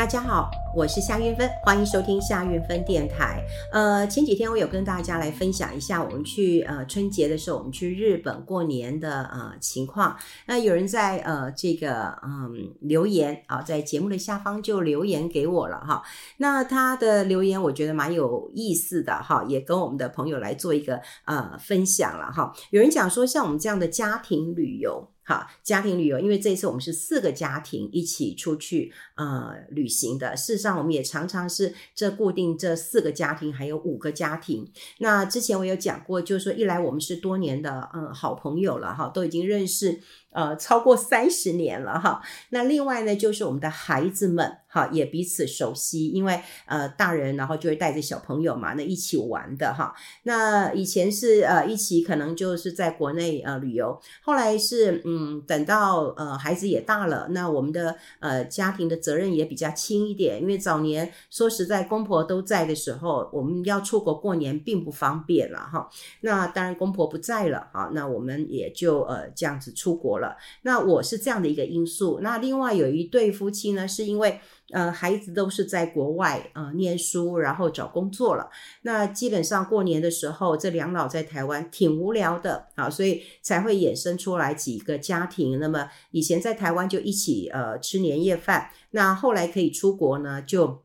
大家好，我是夏韵芬，欢迎收听夏韵芬电台。呃，前几天我有跟大家来分享一下我们去呃春节的时候，我们去日本过年的呃情况。那有人在呃这个嗯留言啊，在节目的下方就留言给我了哈。那他的留言我觉得蛮有意思的哈，也跟我们的朋友来做一个呃分享了哈。有人讲说，像我们这样的家庭旅游。好，家庭旅游，因为这一次我们是四个家庭一起出去呃旅行的。事实上，我们也常常是这固定这四个家庭，还有五个家庭。那之前我有讲过，就是说一来我们是多年的嗯好朋友了哈，都已经认识。呃，超过三十年了哈。那另外呢，就是我们的孩子们哈，也彼此熟悉，因为呃，大人然后就会带着小朋友嘛，那一起玩的哈。那以前是呃一起可能就是在国内呃旅游，后来是嗯，等到呃孩子也大了，那我们的呃家庭的责任也比较轻一点，因为早年说实在公婆都在的时候，我们要出国过年并不方便了哈。那当然公婆不在了啊，那我们也就呃这样子出国了。那我是这样的一个因素。那另外有一对夫妻呢，是因为呃孩子都是在国外呃念书，然后找工作了。那基本上过年的时候，这两老在台湾挺无聊的啊，所以才会衍生出来几个家庭。那么以前在台湾就一起呃吃年夜饭，那后来可以出国呢就。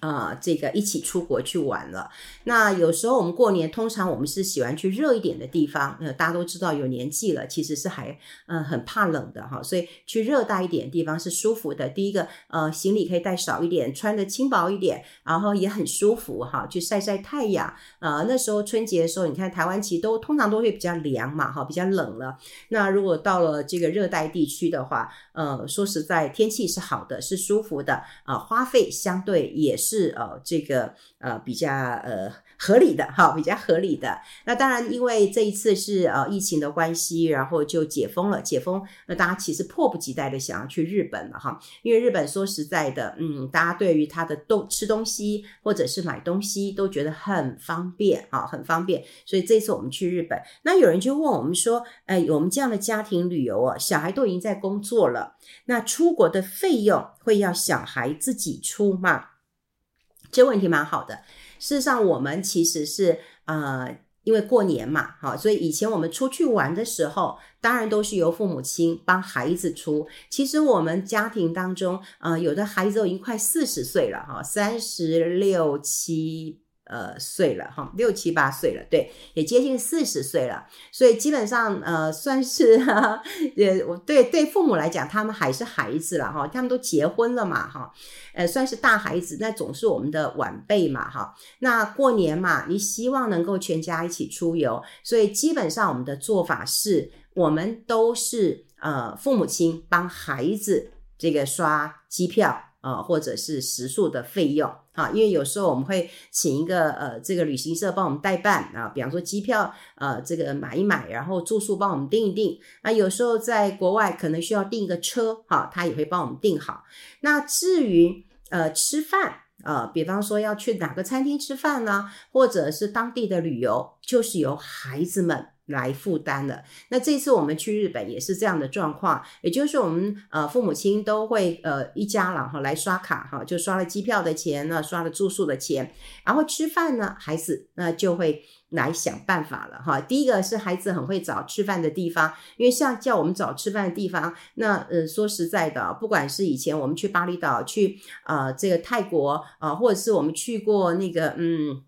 呃，这个一起出国去玩了。那有时候我们过年，通常我们是喜欢去热一点的地方。呃，大家都知道有年纪了，其实是还嗯、很怕冷的哈，所以去热带一点的地方是舒服的。第一个，呃，行李可以带少一点，穿得轻薄一点，然后也很舒服哈，去晒晒太阳。呃，那时候春节的时候，你看台湾其实都通常都会比较凉嘛，哈，比较冷了。那如果到了这个热带地区的话，呃，说实在，天气是好的，是舒服的啊、花费相对也是呃这个呃比较呃合理的哈，比较合理的。那当然，因为这一次是呃疫情的关系，然后就解封了，解封，那大家其实迫不及待的想要去日本了哈，因为日本说实在的，嗯，大家对于他的东吃东西或者是买东西都觉得很方便啊，很方便。所以这次我们去日本，那有人就问我们说，哎，我们这样的家庭旅游啊，小孩都已经在工作了。那出国的费用会要小孩自己出吗？这问题蛮好的。事实上，我们其实是呃，因为过年嘛，好，所以以前我们出去玩的时候，当然都是由父母亲帮孩子出。其实我们家庭当中，呃，有的孩子都已经快四十岁了，哈，三十六七。呃，岁了哈，六七八岁了，对，也接近四十岁了，所以基本上呃，算是哈，呃，我对对父母来讲，他们还是孩子了哈，他们都结婚了嘛哈，呃，算是大孩子，那总是我们的晚辈嘛哈。那过年嘛，你希望能够全家一起出游，所以基本上我们的做法是，我们都是呃，父母亲帮孩子这个刷机票。呃，或者是食宿的费用，哈，因为有时候我们会请一个呃，这个旅行社帮我们代办啊，比方说机票，呃，这个买一买，然后住宿帮我们订一订。那有时候在国外可能需要订一个车，哈，他也会帮我们订好。那至于呃吃饭，呃，比方说要去哪个餐厅吃饭呢，或者是当地的旅游，就是由孩子们。来负担了。那这次我们去日本也是这样的状况，也就是我们呃父母亲都会呃一家了哈来刷卡哈，就刷了机票的钱呢，刷了住宿的钱，然后吃饭呢，孩子那就会来想办法了哈。第一个是孩子很会找吃饭的地方，因为像叫我们找吃饭的地方，那呃说实在的，不管是以前我们去巴厘岛、去呃这个泰国啊、呃，或者是我们去过那个嗯。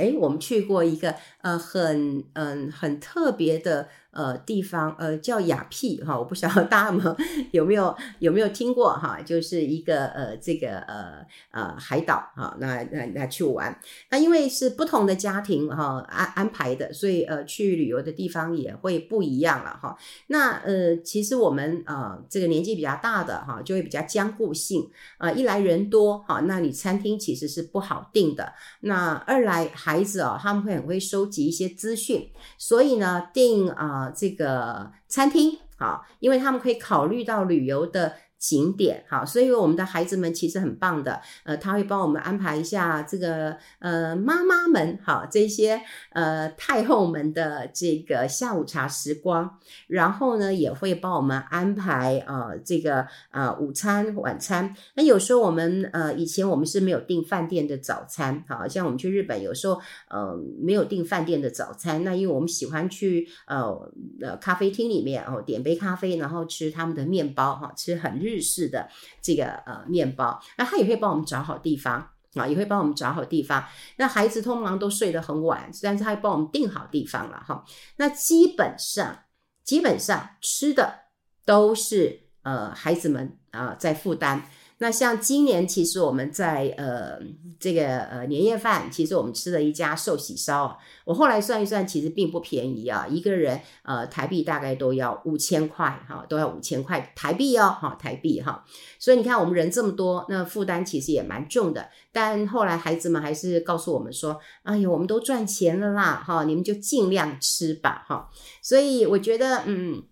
哎，我们去过一个呃很嗯很特别的。呃，地方呃叫雅碧哈，我不晓得大家们有没有有没有听过哈，就是一个呃这个呃呃海岛哈，那那那去玩，那因为是不同的家庭哈安安排的，所以呃去旅游的地方也会不一样了哈。那呃其实我们呃这个年纪比较大的哈，就会比较僵固性啊，一来人多哈，那你餐厅其实是不好订的。那二来孩子啊，他们会很会收集一些资讯，所以呢订啊。这个餐厅啊，因为他们可以考虑到旅游的景点，好，所以我们的孩子们其实很棒的，呃，他会帮我们安排一下这个呃妈妈们，好，这些呃太后们的这个下午茶时光，然后呢也会帮我们安排呃这个呃午餐晚餐。那有时候我们呃以前我们是没有订饭店的早餐，好像我们去日本有时候呃没有订饭店的早餐，那因为我们喜欢去呃咖啡厅里面哦点杯咖啡，然后吃他们的面包哈，吃很日。日式的这个呃面包，那他也会帮我们找好地方啊，也会帮我们找好地方。那孩子通常都睡得很晚，但是他会帮我们订好地方了哈。那基本上基本上吃的都是呃孩子们啊、呃、在负担。那像今年，其实我们在呃这个呃年夜饭，其实我们吃了一家寿喜烧。我后来算一算，其实并不便宜啊，一个人呃台币大概都要五千块哈，都要五千块台币哦哈，台币哈。所以你看我们人这么多，那负担其实也蛮重的。但后来孩子们还是告诉我们说：“哎呀，我们都赚钱了啦，哈，你们就尽量吃吧，哈。”所以我觉得，嗯。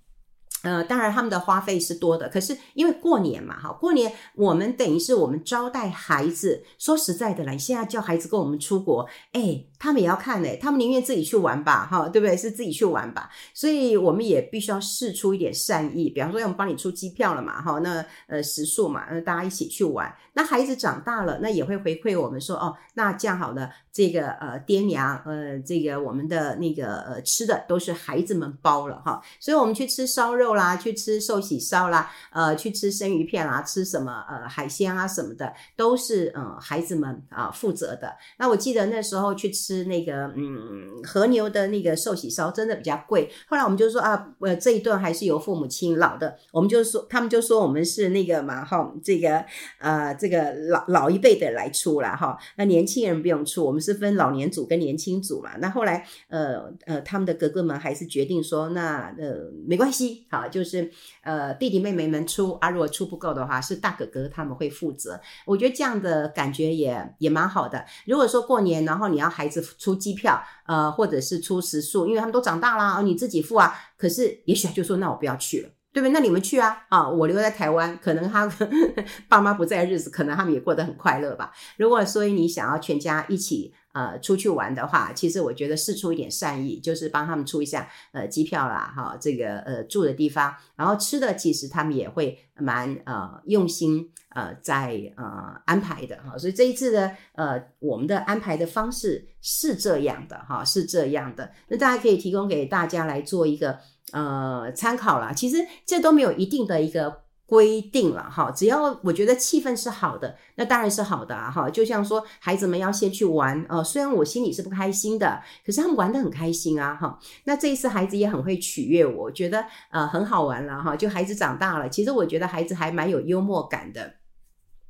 呃，当然他们的花费是多的，可是因为过年嘛，哈，过年我们等于是我们招待孩子。说实在的啦，你现在叫孩子跟我们出国，哎，他们也要看嘞，他们宁愿自己去玩吧，哈，对不对？是自己去玩吧，所以我们也必须要试出一点善意，比方说，我们帮你出机票了嘛，哈，那呃食宿嘛，那大家一起去玩。那孩子长大了，那也会回馈我们说，哦，那这样好了，这个呃爹娘，呃这个我们的那个呃吃的都是孩子们包了哈，所以我们去吃烧肉。啦，去吃寿喜烧啦，呃，去吃生鱼片啦，吃什么呃海鲜啊什么的，都是、呃、孩子们啊负责的。那我记得那时候去吃那个嗯和牛的那个寿喜烧，真的比较贵。后来我们就说啊，呃这一顿还是由父母亲老的，我们就说他们就说我们是那个嘛哈，这个呃这个老老一辈的来出了哈，那年轻人不用出，我们是分老年组跟年轻组嘛。那后来呃呃他们的哥哥们还是决定说，那呃没关系好。啊就是呃弟弟妹妹们出啊，如果出不够的话，是大哥哥他们会负责。我觉得这样的感觉也也蛮好的。如果说过年，然后你要孩子出机票，呃，或者是出食宿，因为他们都长大了，你自己付啊。可是也许就说，那我不要去了，对不对？那你们去啊，啊，我留在台湾，可能他 爸妈不在的日子，可能他们也过得很快乐吧。如果所以你想要全家一起。呃，出去玩的话，其实我觉得释出一点善意，就是帮他们出一下呃机票啦，哈，这个呃住的地方，然后吃的，其实他们也会蛮呃用心呃在呃安排的哈，所以这一次的呃我们的安排的方式是这样的哈，是这样的，那大家可以提供给大家来做一个呃参考啦。其实这都没有一定的一个。规定了哈，只要我觉得气氛是好的，那当然是好的啊哈。就像说孩子们要先去玩，呃，虽然我心里是不开心的，可是他们玩得很开心啊哈。那这一次孩子也很会取悦我，我觉得呃很好玩了哈。就孩子长大了，其实我觉得孩子还蛮有幽默感的。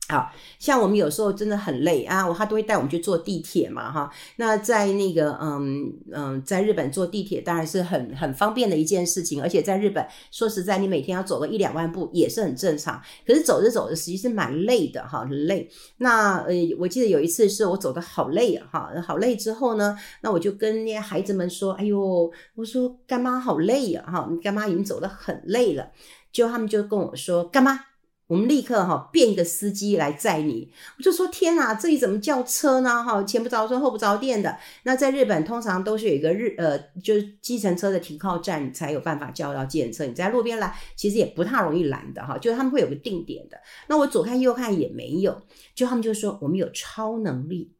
好像我们有时候真的很累啊，我他都会带我们去坐地铁嘛，哈。那在那个嗯嗯，在日本坐地铁当然是很很方便的一件事情，而且在日本说实在，你每天要走个一两万步也是很正常。可是走着走着，实际是蛮累的哈，很累。那呃，我记得有一次是我走得好累啊，哈，好累之后呢，那我就跟那些孩子们说：“哎呦，我说干妈好累啊，哈，干妈已经走得很累了。”就他们就跟我说：“干妈。”我们立刻哈变一个司机来载你，我就说天哪，这里怎么叫车呢？哈，前不着村后不着店的。那在日本通常都是有一个日呃，就是计程车的停靠站，才有办法叫到计程车。你在路边拦，其实也不太容易拦的哈，就是他们会有个定点的。那我左看右看也没有，就他们就说我们有超能力。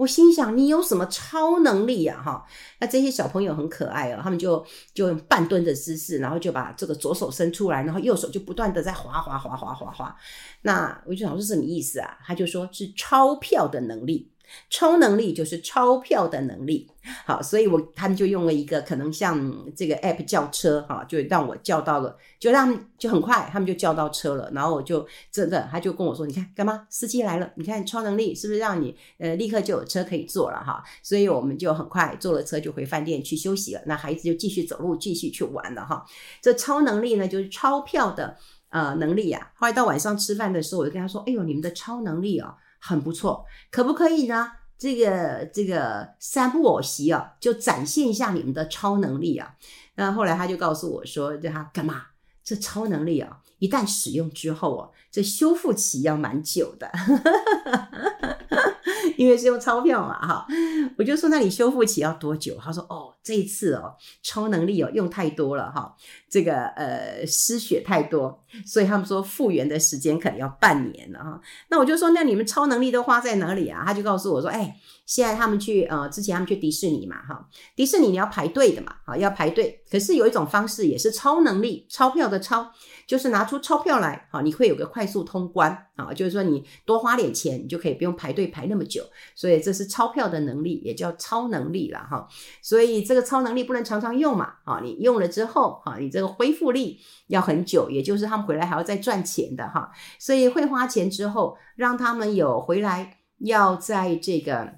我心想，你有什么超能力呀？哈，那这些小朋友很可爱哦，他们就就用半蹲的姿势，然后就把这个左手伸出来，然后右手就不断的在滑滑滑滑滑滑。那我就想说是什么意思啊？他就说是钞票的能力。超能力就是钞票的能力，好，所以我他们就用了一个可能像这个 app 叫车，哈，就让我叫到了，就让就很快他们就叫到车了，然后我就真的他就跟我说，你看干嘛？司机来了，你看超能力是不是让你呃立刻就有车可以坐了哈？所以我们就很快坐了车就回饭店去休息了，那孩子就继续走路继续去玩了哈。这超能力呢就是钞票的呃能力啊。后来到晚上吃饭的时候，我就跟他说，哎呦，你们的超能力哦。很不错，可不可以呢？这个这个三不五时啊，就展现一下你们的超能力啊。那后来他就告诉我说，叫他干嘛？这超能力啊，一旦使用之后啊，这修复期要蛮久的。因为是用钞票嘛，哈，我就说那你修复期要多久？他说哦，这一次哦，超能力哦用太多了哈，这个呃失血太多，所以他们说复原的时间可能要半年了哈。那我就说那你们超能力都花在哪里啊？他就告诉我说，哎，现在他们去呃之前他们去迪士尼嘛，哈，迪士尼你要排队的嘛，哈，要排队。可是有一种方式也是超能力，钞票的钞。就是拿出钞票来，好，你会有个快速通关啊，就是说你多花点钱，你就可以不用排队排那么久，所以这是钞票的能力，也叫超能力了哈。所以这个超能力不能常常用嘛，啊，你用了之后，啊，你这个恢复力要很久，也就是他们回来还要再赚钱的哈。所以会花钱之后，让他们有回来要在这个、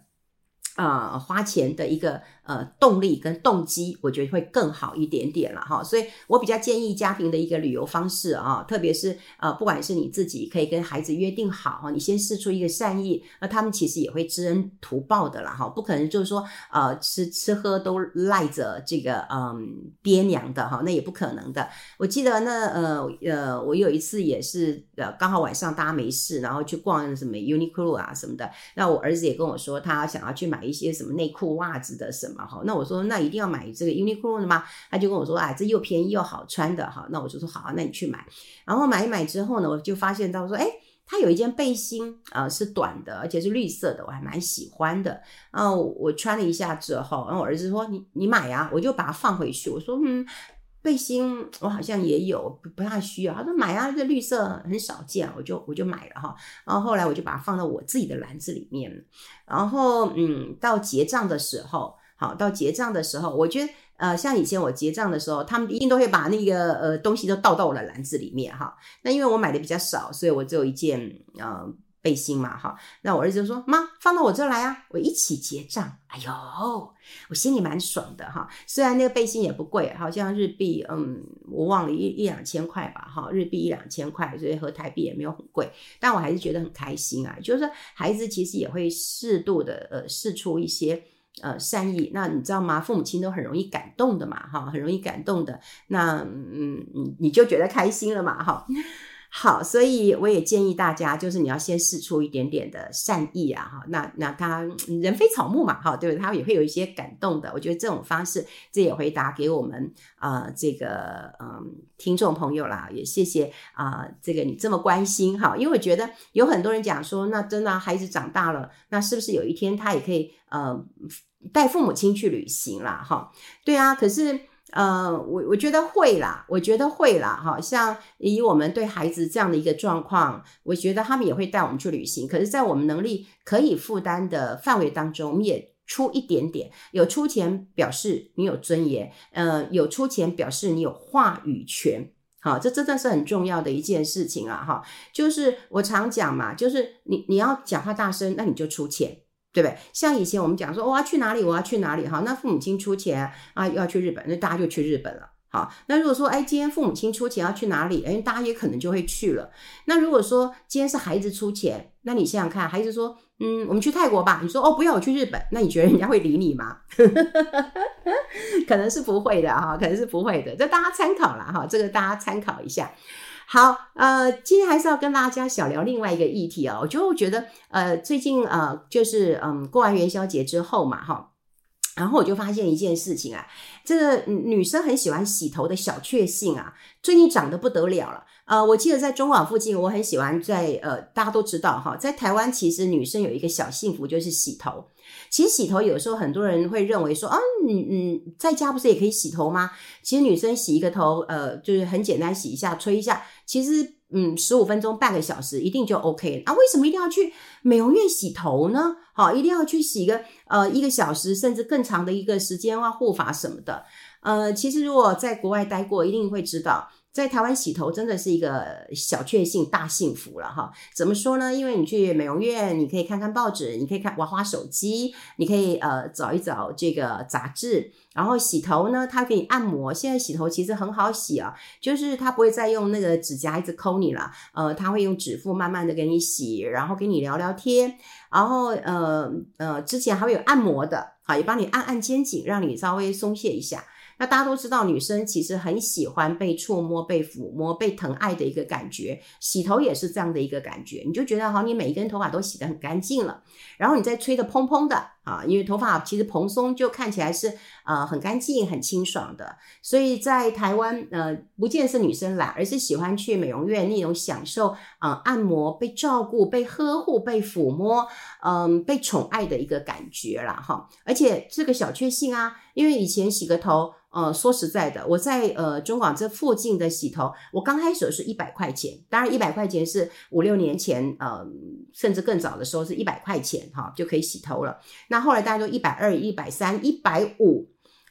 啊、花钱的一个。呃，动力跟动机，我觉得会更好一点点了哈，所以我比较建议家庭的一个旅游方式啊，特别是呃，不管是你自己可以跟孩子约定好哈，你先试出一个善意，那他们其实也会知恩图报的啦哈，不可能就是说呃吃吃喝都赖着这个嗯爹娘的哈，那也不可能的。我记得那呃呃，我有一次也是呃刚好晚上大家没事，然后去逛什么 Uniqlo 啊什么的，那我儿子也跟我说他想要去买一些什么内裤袜子的什么。好，那我说那一定要买这个 Uniqlo 的吗？他就跟我说，啊，这又便宜又好穿的哈。那我就说好，那你去买。然后买一买之后呢，我就发现到说，哎，他有一件背心啊，是短的，而且是绿色的，我还蛮喜欢的。然后我穿了一下之后，然后我儿子说，你你买呀，我就把它放回去。我说嗯。背心我好像也有，不不太需要。他说买啊，这绿色很少见，我就我就买了哈。然后后来我就把它放到我自己的篮子里面。然后嗯，到结账的时候，好，到结账的时候，我觉得呃，像以前我结账的时候，他们一定都会把那个呃东西都倒到我的篮子里面哈。那因为我买的比较少，所以我只有一件呃。背心嘛，哈，那我儿子就说：“妈，放到我这来啊，我一起结账。”哎呦，我心里蛮爽的哈。虽然那个背心也不贵，好像日币，嗯，我忘了一一两千块吧，哈，日币一两千块，所以和台币也没有很贵，但我还是觉得很开心啊。就是说，孩子其实也会适度的呃试出一些呃善意。那你知道吗？父母亲都很容易感动的嘛，哈，很容易感动的。那嗯，你你就觉得开心了嘛，哈。好，所以我也建议大家，就是你要先试出一点点的善意啊，哈，那那他人非草木嘛，哈，对不对？他也会有一些感动的。我觉得这种方式，这也回答给我们啊、呃，这个嗯听众朋友啦，也谢谢啊、呃，这个你这么关心哈，因为我觉得有很多人讲说，那真的、孩子长大了，那是不是有一天他也可以呃带父母亲去旅行啦？哈，对啊，可是。呃，我我觉得会啦，我觉得会啦，哈，像以我们对孩子这样的一个状况，我觉得他们也会带我们去旅行。可是，在我们能力可以负担的范围当中，我们也出一点点，有出钱表示你有尊严，呃，有出钱表示你有话语权，好，这真的是很重要的一件事情啊，哈，就是我常讲嘛，就是你你要讲话大声，那你就出钱。对不对？像以前我们讲说，我要去哪里，我要去哪里，哈，那父母亲出钱啊，要去日本，那大家就去日本了，好。那如果说，哎，今天父母亲出钱要去哪里，哎，大家也可能就会去了。那如果说今天是孩子出钱，那你想想看，孩子说，嗯，我们去泰国吧，你说，哦，不要，我去日本，那你觉得人家会理你吗？可能是不会的哈，可能是不会的，这大家参考了哈，这个大家参考一下。好，呃，今天还是要跟大家小聊另外一个议题啊、哦。我就觉得，呃，最近呃，就是嗯，过完元宵节之后嘛，哈，然后我就发现一件事情啊，这个女生很喜欢洗头的小确幸啊，最近涨得不得了了。呃，我记得在中广附近，我很喜欢在呃，大家都知道哈，在台湾其实女生有一个小幸福就是洗头。其实洗头有时候很多人会认为说啊，你嗯，在家不是也可以洗头吗？其实女生洗一个头，呃，就是很简单，洗一下，吹一下，其实嗯，十五分钟、半个小时一定就 OK 了。啊，为什么一定要去美容院洗头呢？好，一定要去洗个呃一个小时，甚至更长的一个时间啊，护发什么的。呃，其实如果在国外待过，一定会知道。在台湾洗头真的是一个小确幸、大幸福了哈。怎么说呢？因为你去美容院，你可以看看报纸，你可以看玩玩手机，你可以呃找一找这个杂志。然后洗头呢，它给你按摩。现在洗头其实很好洗啊，就是它不会再用那个指甲一直抠你了，呃，它会用指腹慢慢的给你洗，然后给你聊聊天。然后呃呃，之前还会有按摩的，好，也帮你按按肩颈，让你稍微松懈一下。那大家都知道，女生其实很喜欢被触摸、被抚摸、被疼爱的一个感觉。洗头也是这样的一个感觉，你就觉得好，你每一根头发都洗得很干净了，然后你再吹得蓬蓬的啊，因为头发其实蓬松就看起来是呃很干净、很清爽的。所以在台湾，呃，不见是女生懒，而是喜欢去美容院那种享受啊、按摩、被照顾、被呵护、被抚摸，嗯、被宠爱的一个感觉啦。哈。而且这个小确幸啊，因为以前洗个头。呃，说实在的，我在呃中广这附近的洗头，我刚开始是一百块钱，当然一百块钱是五六年前，呃，甚至更早的时候是一百块钱哈就可以洗头了。那后来大家都一百二、一百三、一百五，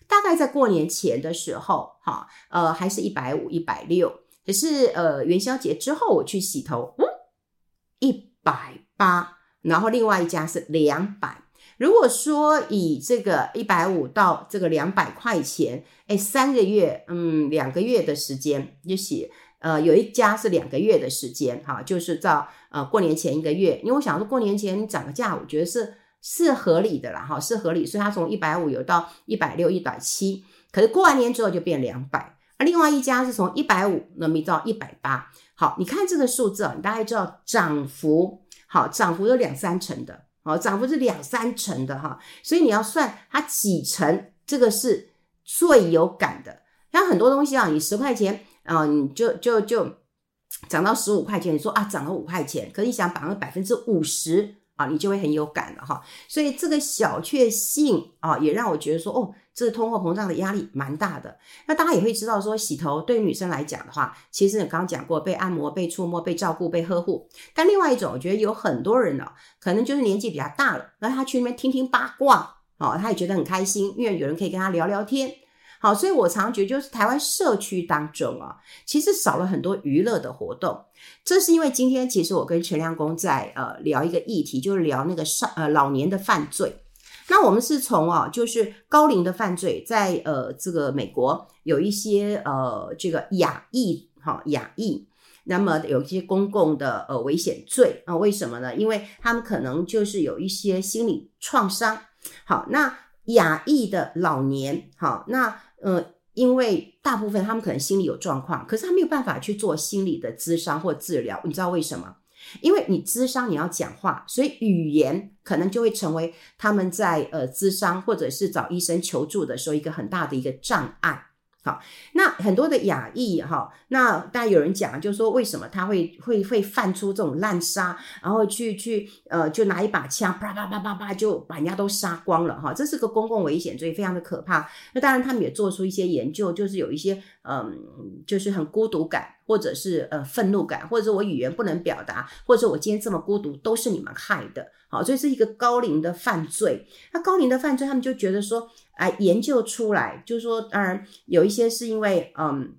大概在过年前的时候，哈，呃，还是一百五、一百六。可是呃元宵节之后我去洗头，嗯，一百八，然后另外一家是两百。如果说以这个一百五到这个两百块钱，哎，三个月，嗯，两个月的时间就洗，呃，有一家是两个月的时间，哈，就是到呃过年前一个月，因为我想说过年前涨个价，我觉得是是合理的啦，哈，是合理，所以它从一百五有到一百六、一百七，可是过完年之后就变两百，而另外一家是从一百五那么到一百八，好，你看这个数字啊，你大概知道涨幅，好，涨幅有两三成的。好，涨幅是两三成的哈，所以你要算它几成，这个是最有感的。像很多东西啊，你十块钱啊，你就就就涨到十五块钱，你说啊涨了五块钱，可是你想涨了百分之五十啊，你就会很有感了哈。所以这个小确幸啊，也让我觉得说哦。这通货膨胀的压力蛮大的，那大家也会知道说，洗头对于女生来讲的话，其实你刚刚讲过，被按摩、被触摸、被照顾、被呵护。但另外一种，我觉得有很多人呢、可能就是年纪比较大了，那他去那边听听八卦，哦，他也觉得很开心，因为有人可以跟他聊聊天。好，所以我常常觉得，就是台湾社区当中啊，其实少了很多娱乐的活动。这是因为今天其实我跟陈亮公在呃聊一个议题，就是聊那个少呃老年的犯罪。那我们是从啊，就是高龄的犯罪，在呃这个美国有一些呃这个亚裔哈亚裔，那么有一些公共的呃危险罪啊，为什么呢？因为他们可能就是有一些心理创伤。好，那亚裔的老年，好，那呃因为大部分他们可能心理有状况，可是他没有办法去做心理的咨商或治疗，你知道为什么？因为你咨商你要讲话，所以语言可能就会成为他们在呃咨商或者是找医生求助的时候一个很大的一个障碍。好，那很多的亚裔哈，那大家有人讲，就是说为什么他会会会犯出这种滥杀，然后去去呃，就拿一把枪啪啪啪啪啪就把人家都杀光了哈，这是个公共危险罪，非常的可怕。那当然他们也做出一些研究，就是有一些嗯，就是很孤独感，或者是呃愤怒感，或者是我语言不能表达，或者是我今天这么孤独都是你们害的。好，所以是一个高龄的犯罪。那高龄的犯罪，他们就觉得说。来研究出来，就是说，当然有一些是因为，嗯，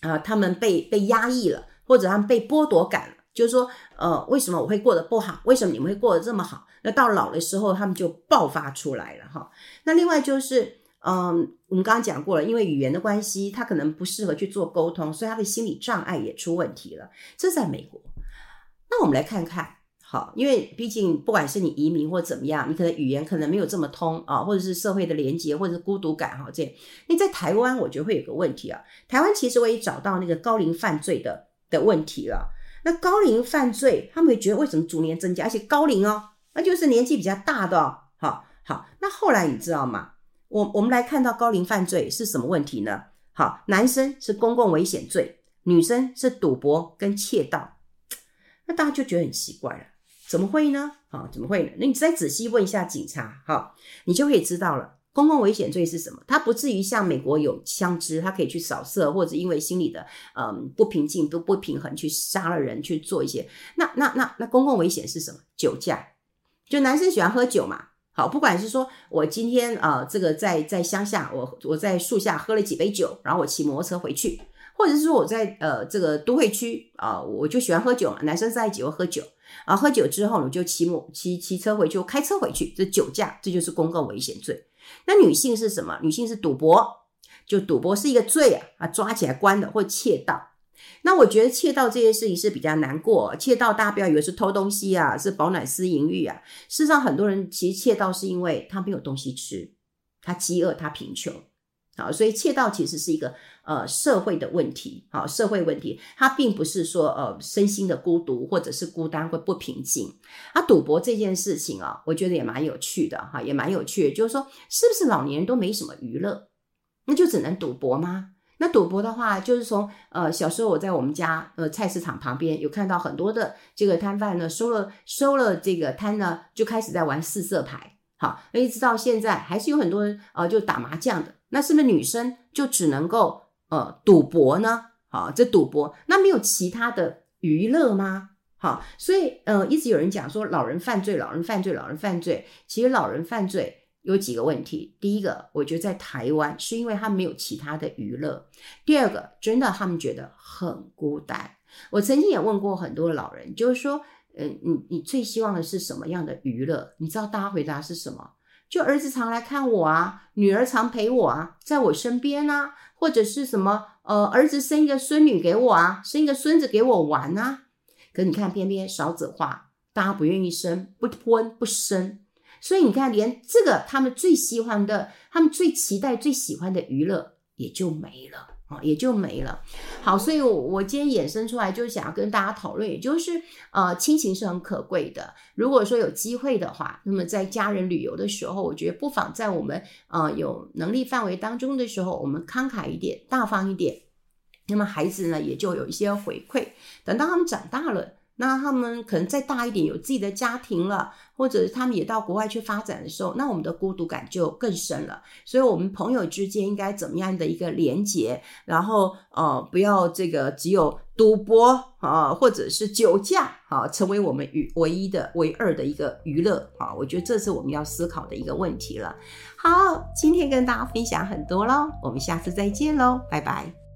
啊、他们被被压抑了，或者他们被剥夺感。就是说，呃，为什么我会过得不好？为什么你们会过得这么好？那到老的时候，他们就爆发出来了，哈。那另外就是，嗯，我们刚刚讲过了，因为语言的关系，他可能不适合去做沟通，所以他的心理障碍也出问题了。这在美国。那我们来看看。好，因为毕竟不管是你移民或怎么样，你可能语言可能没有这么通啊，或者是社会的连接，或者是孤独感哈，这样。那在台湾，我觉得会有个问题啊。台湾其实我也找到那个高龄犯罪的的问题了。那高龄犯罪，他们会觉得为什么逐年增加，而且高龄哦，那就是年纪比较大的哦。好，好，那后来你知道吗？我我们来看到高龄犯罪是什么问题呢？好，男生是公共危险罪，女生是赌博跟窃盗，那大家就觉得很奇怪了。怎么会呢？啊，怎么会呢？那你再仔细问一下警察，哈，你就可以知道了。公共危险罪是什么？它不至于像美国有枪支，它可以去扫射，或者因为心理的嗯不平静、不不平衡去杀了人，去做一些。那那那那公共危险是什么？酒驾，就男生喜欢喝酒嘛。好，不管是说我今天啊、呃，这个在在乡下，我我在树下喝了几杯酒，然后我骑摩托车回去，或者是说我在呃这个都会区啊、我就喜欢喝酒嘛，男生在一起会喝酒。然后喝酒之后，你就骑摩骑骑车回去，开车回去，这酒驾，这就是公共危险罪。那女性是什么？女性是赌博，就赌博是一个罪啊，啊，抓起来关的，或窃盗。那我觉得窃盗这件事情是比较难过。窃盗大家不要以为是偷东西啊，是饱暖思淫欲啊。事实上，很多人其实窃盗是因为他没有东西吃，他饥饿，他贫穷。好，所以窃盗其实是一个呃社会的问题，好，社会问题，它并不是说呃身心的孤独或者是孤单或不平静。啊，赌博这件事情啊，我觉得也蛮有趣的哈，也蛮有趣的，就是说是不是老年人都没什么娱乐，那就只能赌博吗？那赌博的话，就是从呃小时候我在我们家呃菜市场旁边有看到很多的这个摊贩呢，收了收了这个摊呢，就开始在玩四色牌，好，那一直到现在还是有很多人呃就打麻将的，那是不是女生就只能够呃赌博呢？好，这赌博那没有其他的娱乐吗？好，所以呃一直有人讲说老人犯罪，老人犯罪，老人犯罪，其实老人犯罪。有几个问题，第一个，我觉得在台湾是因为他没有其他的娱乐；第二个，真的他们觉得很孤单。我曾经也问过很多老人，就是说，嗯，你你最希望的是什么样的娱乐？你知道大家回答是什么？就儿子常来看我啊，女儿常陪我啊，在我身边啊，或者是什么，呃，儿子生一个孙女给我啊，生一个孙子给我玩啊。可你看，偏偏少子化，大家不愿意生，不婚不生。所以你看，连这个他们最喜欢的、他们最期待、最喜欢的娱乐也就没了啊，也就没了。好，所以我我今天衍生出来，就想要跟大家讨论，也就是呃，亲情是很可贵的。如果说有机会的话，那么在家人旅游的时候，我觉得不妨在我们呃有能力范围当中的时候，我们慷慨一点、大方一点，那么孩子呢也就有一些回馈。等到他们长大了。那他们可能再大一点，有自己的家庭了，或者他们也到国外去发展的时候，那我们的孤独感就更深了。所以，我们朋友之间应该怎么样的一个连结？然后，呃，不要这个只有赌博啊、或者是酒驾啊，成为我们娱唯一的、唯二的一个娱乐啊。我觉得这是我们要思考的一个问题了。好，今天跟大家分享很多喽，我们下次再见喽，拜拜。